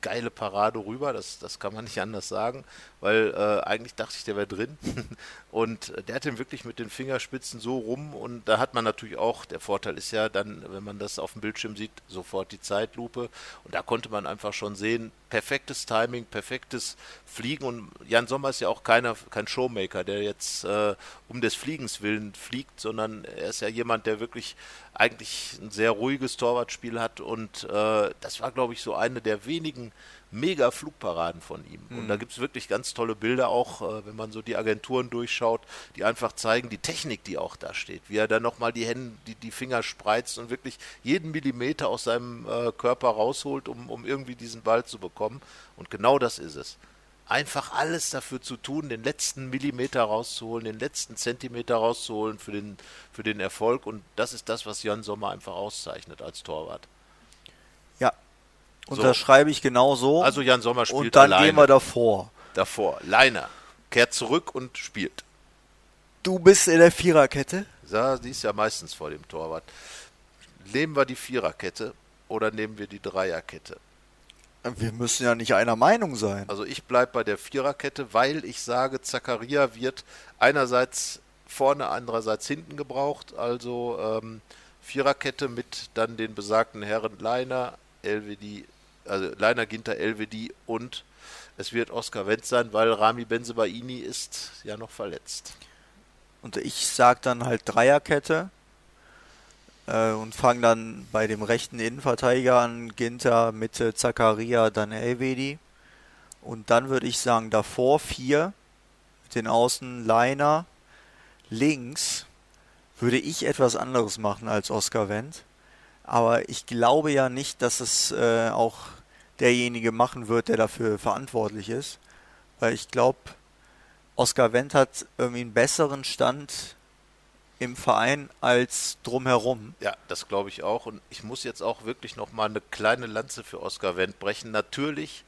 geile Parade rüber, das, das kann man nicht anders sagen, weil äh, eigentlich dachte ich, der wäre drin. und der hat den wirklich mit den Fingerspitzen so rum und da hat man natürlich auch, der Vorteil ist ja dann, wenn man das auf dem Bildschirm sieht, sofort die Zeitlupe. Und da konnte man einfach schon sehen, perfektes Timing, perfektes Fliegen. Und Jan Sommer ist ja auch keiner, kein Showmaker, der jetzt äh, um des Fliegens willen fliegt, sondern er ist ja jemand, der wirklich eigentlich ein sehr ruhiges Torwartspiel hat. Und äh, das war, glaube ich, so eine der wenigen mega Flugparaden von ihm. Mhm. Und da gibt es wirklich ganz tolle Bilder auch, äh, wenn man so die Agenturen durchschaut, die einfach zeigen, die Technik, die auch da steht, wie er dann nochmal die Hände, die, die Finger spreizt und wirklich jeden Millimeter aus seinem äh, Körper rausholt, um, um irgendwie diesen Ball zu bekommen. Und genau das ist es einfach alles dafür zu tun, den letzten Millimeter rauszuholen, den letzten Zentimeter rauszuholen für den, für den Erfolg. Und das ist das, was Jan Sommer einfach auszeichnet als Torwart. Ja, unterschreibe so. ich genau so. Also Jan Sommer spielt Und dann alleine. gehen wir davor. Davor. Leiner. Kehrt zurück und spielt. Du bist in der Viererkette? Ja, die ist ja meistens vor dem Torwart. Nehmen wir die Viererkette oder nehmen wir die Dreierkette? Wir müssen ja nicht einer Meinung sein. Also ich bleibe bei der Viererkette, weil ich sage, Zakaria wird einerseits vorne, andererseits hinten gebraucht. Also ähm, Viererkette mit dann den besagten Herren Leiner, LWD, also Leiner, Ginter, LWD und es wird Oskar Wendt sein, weil Rami Benzebaini ist ja noch verletzt. Und ich sage dann halt Dreierkette äh, und fangen dann bei dem rechten Innenverteidiger an, Ginter, Mitte, Zakaria, dann Elvedi. Und dann würde ich sagen, davor vier mit den Außen Leiner. Links würde ich etwas anderes machen als Oscar Wendt. Aber ich glaube ja nicht, dass es äh, auch derjenige machen wird, der dafür verantwortlich ist. Weil ich glaube, Oscar Wendt hat irgendwie einen besseren Stand im Verein als drumherum. Ja, das glaube ich auch. Und ich muss jetzt auch wirklich noch mal eine kleine Lanze für Oscar Wendt brechen. Natürlich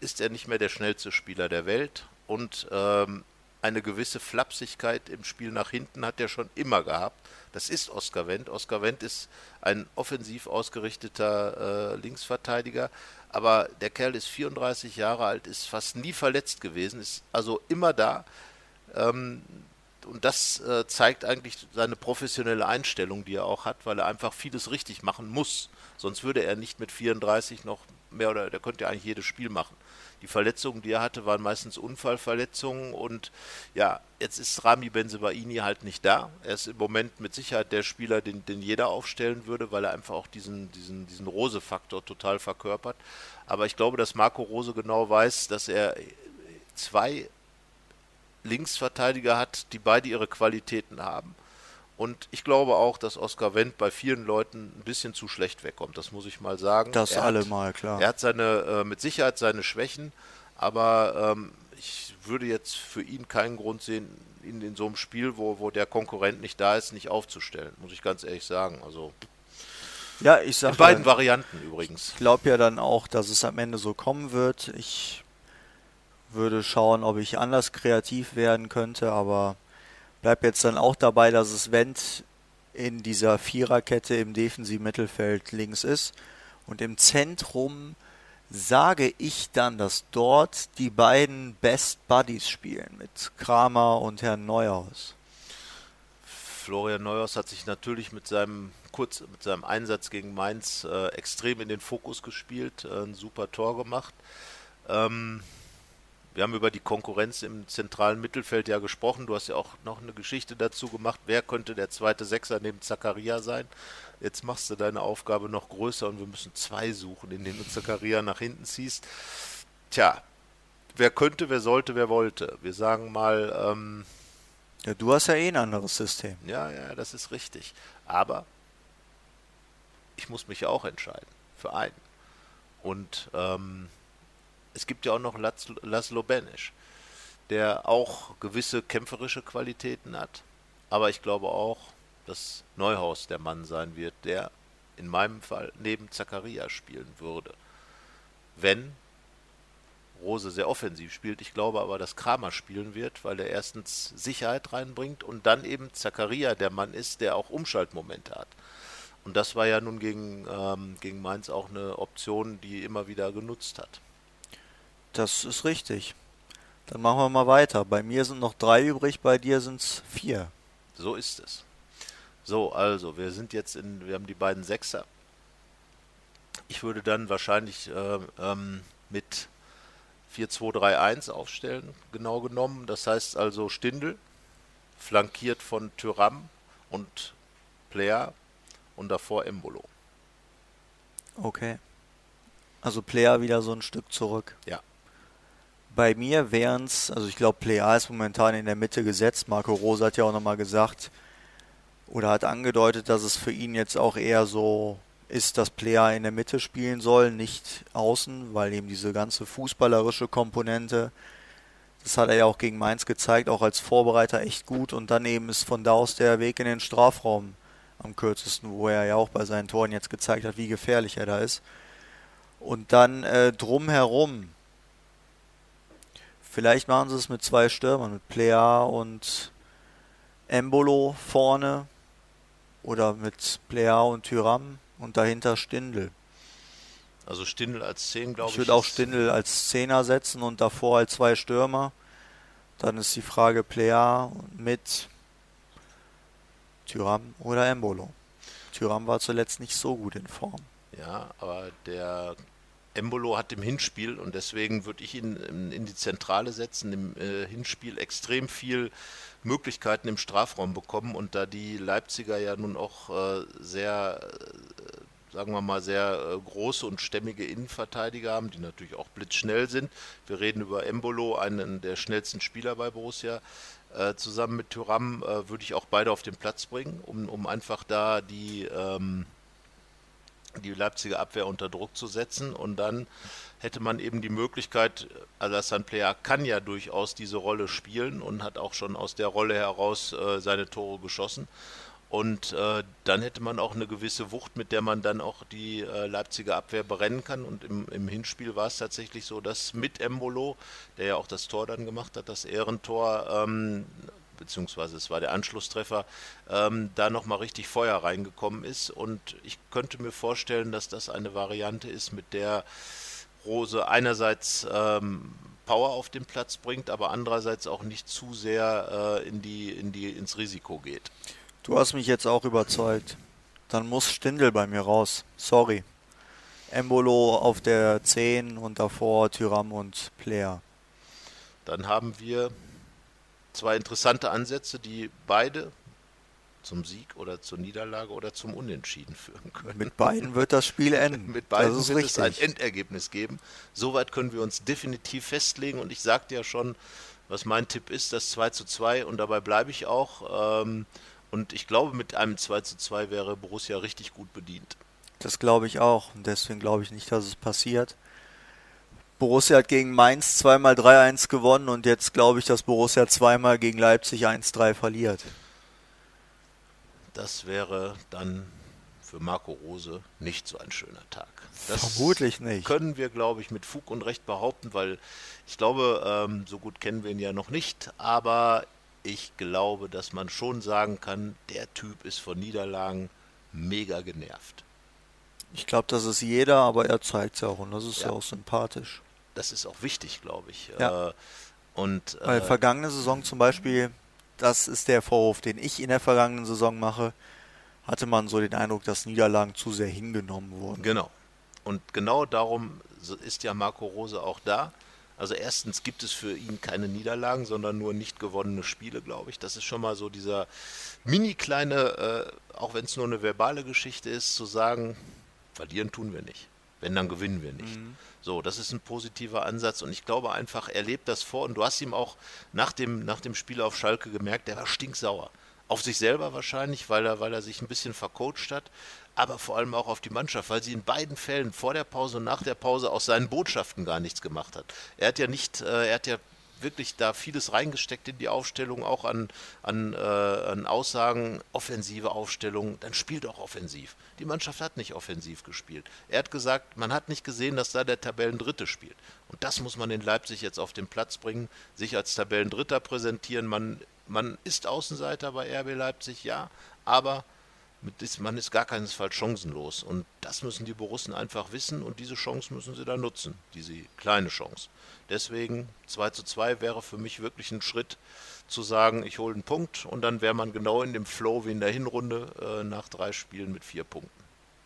ist er nicht mehr der schnellste Spieler der Welt und ähm, eine gewisse Flapsigkeit im Spiel nach hinten hat er schon immer gehabt. Das ist Oskar Wendt. Oskar Wendt ist ein offensiv ausgerichteter äh, Linksverteidiger, aber der Kerl ist 34 Jahre alt, ist fast nie verletzt gewesen, ist also immer da. Ähm, und das äh, zeigt eigentlich seine professionelle Einstellung, die er auch hat, weil er einfach vieles richtig machen muss. Sonst würde er nicht mit 34 noch mehr oder der könnte ja eigentlich jedes Spiel machen. Die Verletzungen, die er hatte, waren meistens Unfallverletzungen und ja, jetzt ist Rami Benzebaini halt nicht da. Er ist im Moment mit Sicherheit der Spieler, den, den jeder aufstellen würde, weil er einfach auch diesen, diesen, diesen Rose-Faktor total verkörpert. Aber ich glaube, dass Marco Rose genau weiß, dass er zwei Linksverteidiger hat, die beide ihre Qualitäten haben. Und ich glaube auch, dass Oskar Wendt bei vielen Leuten ein bisschen zu schlecht wegkommt. Das muss ich mal sagen. Das er alle hat, mal, klar. Er hat seine, äh, mit Sicherheit seine Schwächen, aber ähm, ich würde jetzt für ihn keinen Grund sehen, ihn in so einem Spiel, wo, wo der Konkurrent nicht da ist, nicht aufzustellen. Muss ich ganz ehrlich sagen. Also ja, ich sag in beiden ja, Varianten übrigens. Ich glaube ja dann auch, dass es am Ende so kommen wird. Ich würde schauen, ob ich anders kreativ werden könnte, aber Bleibt jetzt dann auch dabei, dass es Wendt in dieser Viererkette im defensiven Mittelfeld links ist. Und im Zentrum sage ich dann, dass dort die beiden Best Buddies spielen mit Kramer und Herrn Neuhaus. Florian Neuhaus hat sich natürlich mit seinem kurz mit seinem Einsatz gegen Mainz äh, extrem in den Fokus gespielt, äh, ein super Tor gemacht. Ähm, wir haben über die Konkurrenz im zentralen Mittelfeld ja gesprochen. Du hast ja auch noch eine Geschichte dazu gemacht. Wer könnte der zweite Sechser neben Zakaria sein? Jetzt machst du deine Aufgabe noch größer und wir müssen zwei suchen, in denen du Zakaria nach hinten ziehst. Tja, wer könnte, wer sollte, wer wollte. Wir sagen mal. Ähm, ja, du hast ja eh ein anderes System. Ja, ja, das ist richtig. Aber ich muss mich ja auch entscheiden für einen. Und ähm, es gibt ja auch noch Laszlo Benisch, der auch gewisse kämpferische Qualitäten hat. Aber ich glaube auch, dass Neuhaus der Mann sein wird, der in meinem Fall neben Zakaria spielen würde. Wenn Rose sehr offensiv spielt. Ich glaube aber, dass Kramer spielen wird, weil er erstens Sicherheit reinbringt und dann eben Zakaria der Mann ist, der auch Umschaltmomente hat. Und das war ja nun gegen, ähm, gegen Mainz auch eine Option, die immer wieder genutzt hat. Das ist richtig. Dann machen wir mal weiter. Bei mir sind noch drei übrig, bei dir sind es vier. So ist es. So, also, wir sind jetzt in, wir haben die beiden Sechser. Ich würde dann wahrscheinlich äh, ähm, mit 4-2-3-1 aufstellen, genau genommen. Das heißt also Stindel, flankiert von Tyram und Player und davor Embolo. Okay. Also Player wieder so ein Stück zurück. Ja. Bei mir wären es, also ich glaube, Plea ist momentan in der Mitte gesetzt. Marco Rose hat ja auch nochmal gesagt oder hat angedeutet, dass es für ihn jetzt auch eher so ist, dass Plea in der Mitte spielen soll, nicht außen, weil eben diese ganze fußballerische Komponente, das hat er ja auch gegen Mainz gezeigt, auch als Vorbereiter echt gut und dann eben ist von da aus der Weg in den Strafraum am kürzesten, wo er ja auch bei seinen Toren jetzt gezeigt hat, wie gefährlich er da ist. Und dann äh, drumherum Vielleicht machen sie es mit zwei Stürmern, mit Plea und Embolo vorne oder mit Plea und Tyram und dahinter Stindel. Also Stindel als 10, glaube ich. Ich würde auch Stindel als Zehner setzen und davor als zwei Stürmer. Dann ist die Frage Plea mit Tyram oder Embolo. Tyram war zuletzt nicht so gut in Form. Ja, aber der Embolo hat im Hinspiel und deswegen würde ich ihn in, die Zentrale setzen, im äh, Hinspiel extrem viel Möglichkeiten im Strafraum bekommen und da die Leipziger ja nun auch äh, sehr, äh, sagen wir mal, sehr äh, große und stämmige Innenverteidiger haben, die natürlich auch blitzschnell sind. Wir reden über Embolo, einen der schnellsten Spieler bei Borussia. Äh, zusammen mit Thuram äh, würde ich auch beide auf den Platz bringen, um, um einfach da die ähm, die Leipziger Abwehr unter Druck zu setzen und dann hätte man eben die Möglichkeit, Alassane Player kann ja durchaus diese Rolle spielen und hat auch schon aus der Rolle heraus äh, seine Tore geschossen. Und äh, dann hätte man auch eine gewisse Wucht, mit der man dann auch die äh, Leipziger Abwehr berennen kann. Und im, im Hinspiel war es tatsächlich so, dass mit Embolo, der ja auch das Tor dann gemacht hat, das Ehrentor, ähm, beziehungsweise es war der Anschlusstreffer, ähm, da nochmal richtig Feuer reingekommen ist. Und ich könnte mir vorstellen, dass das eine Variante ist, mit der Rose einerseits ähm, Power auf den Platz bringt, aber andererseits auch nicht zu sehr äh, in die, in die, ins Risiko geht. Du hast mich jetzt auch überzeugt. Dann muss Stindel bei mir raus. Sorry. Embolo auf der 10 und davor Tyram und Player. Dann haben wir zwei interessante Ansätze, die beide zum Sieg oder zur Niederlage oder zum Unentschieden führen können. Mit beiden wird das Spiel enden. Mit beiden wird richtig. es ein Endergebnis geben. Soweit können wir uns definitiv festlegen und ich sagte ja schon, was mein Tipp ist, das 2 zu 2 und dabei bleibe ich auch. Ähm, und ich glaube, mit einem 2 zu 2 wäre Borussia richtig gut bedient. Das glaube ich auch. Und deswegen glaube ich nicht, dass es passiert. Borussia hat gegen Mainz zweimal 3-1 gewonnen und jetzt glaube ich, dass Borussia zweimal gegen Leipzig 1-3 verliert. Das wäre dann für Marco Rose nicht so ein schöner Tag. Das Vermutlich nicht. Können wir, glaube ich, mit Fug und Recht behaupten, weil ich glaube, ähm, so gut kennen wir ihn ja noch nicht, aber ich glaube, dass man schon sagen kann, der Typ ist von Niederlagen mega genervt. Ich glaube, das ist jeder, aber er zeigt es auch und das ist ja. Ja. auch sympathisch. Das ist auch wichtig, glaube ich. Ja. Äh, und Weil äh, vergangene Saison zum Beispiel, das ist der Vorwurf, den ich in der vergangenen Saison mache, hatte man so den Eindruck, dass Niederlagen zu sehr hingenommen wurden. Genau. Und genau darum ist ja Marco Rose auch da. Also erstens gibt es für ihn keine Niederlagen, sondern nur nicht gewonnene Spiele, glaube ich. Das ist schon mal so dieser mini kleine, äh, auch wenn es nur eine verbale Geschichte ist, zu sagen, verlieren tun wir nicht. Wenn, dann gewinnen wir nicht. So, das ist ein positiver Ansatz und ich glaube einfach, er lebt das vor und du hast ihm auch nach dem, nach dem Spiel auf Schalke gemerkt, der war stinksauer. Auf sich selber wahrscheinlich, weil er, weil er sich ein bisschen vercoacht hat, aber vor allem auch auf die Mannschaft, weil sie in beiden Fällen vor der Pause und nach der Pause aus seinen Botschaften gar nichts gemacht hat. Er hat ja nicht, äh, er hat ja wirklich da vieles reingesteckt in die Aufstellung, auch an, an, äh, an Aussagen, offensive Aufstellung, dann spielt auch offensiv. Die Mannschaft hat nicht offensiv gespielt. Er hat gesagt, man hat nicht gesehen, dass da der Tabellendritte spielt. Und das muss man in Leipzig jetzt auf den Platz bringen, sich als Tabellendritter präsentieren. Man, man ist Außenseiter bei RB Leipzig, ja, aber man ist gar keinesfalls chancenlos. Und das müssen die Borussen einfach wissen und diese Chance müssen sie dann nutzen, diese kleine Chance. Deswegen 2 zu 2 wäre für mich wirklich ein Schritt zu sagen, ich hole einen Punkt und dann wäre man genau in dem Flow wie in der Hinrunde äh, nach drei Spielen mit vier Punkten.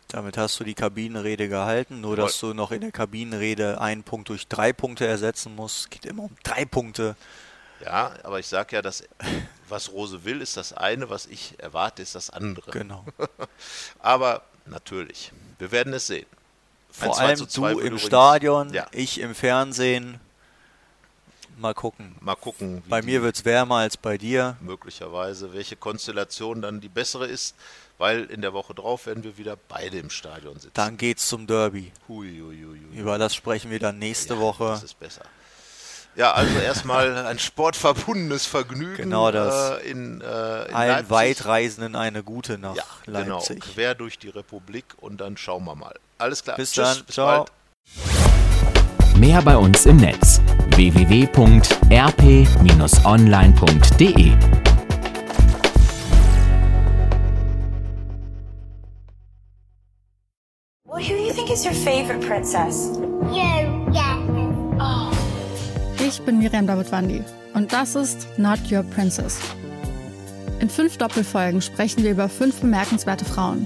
Damit hast du die Kabinenrede gehalten, nur dass du noch in der Kabinenrede einen Punkt durch drei Punkte ersetzen musst. Es geht immer um drei Punkte. Ja, aber ich sage ja, dass was Rose will, ist das eine, was ich erwarte, ist das andere. Genau. aber natürlich, wir werden es sehen. Vor 2 allem zu du 2 im übrigens- Stadion, Ja. ich im Fernsehen. Mal gucken. Mal gucken, Bei mir wird es wärmer als bei dir. möglicherweise, welche Konstellation dann die bessere ist, weil in der Woche drauf werden wir wieder beide im Stadion sitzen. Dann geht's zum Derby. Hui, hui, hui. Über das sprechen wir dann nächste Ja, Woche. Das ist besser. Ja, also erstmal ein sportverbundenes Vergnügen. Genau das. Äh, in, äh, in Allen Leipzig. Weitreisenden eine gute nach Ja, genau. Leipzig. Quer durch die Republik und dann schauen wir mal. Alles klar. Bis Tschüss, dann. bis Ciao. bald. Mehr bei uns im Netz www.rp-online.de Well, who do you think is your favorite princess? You, yeah. Oh. Ich bin Miriam Davidwandi und das ist Not Your Princess. In fünf Doppelfolgen sprechen wir über fünf bemerkenswerte Frauen.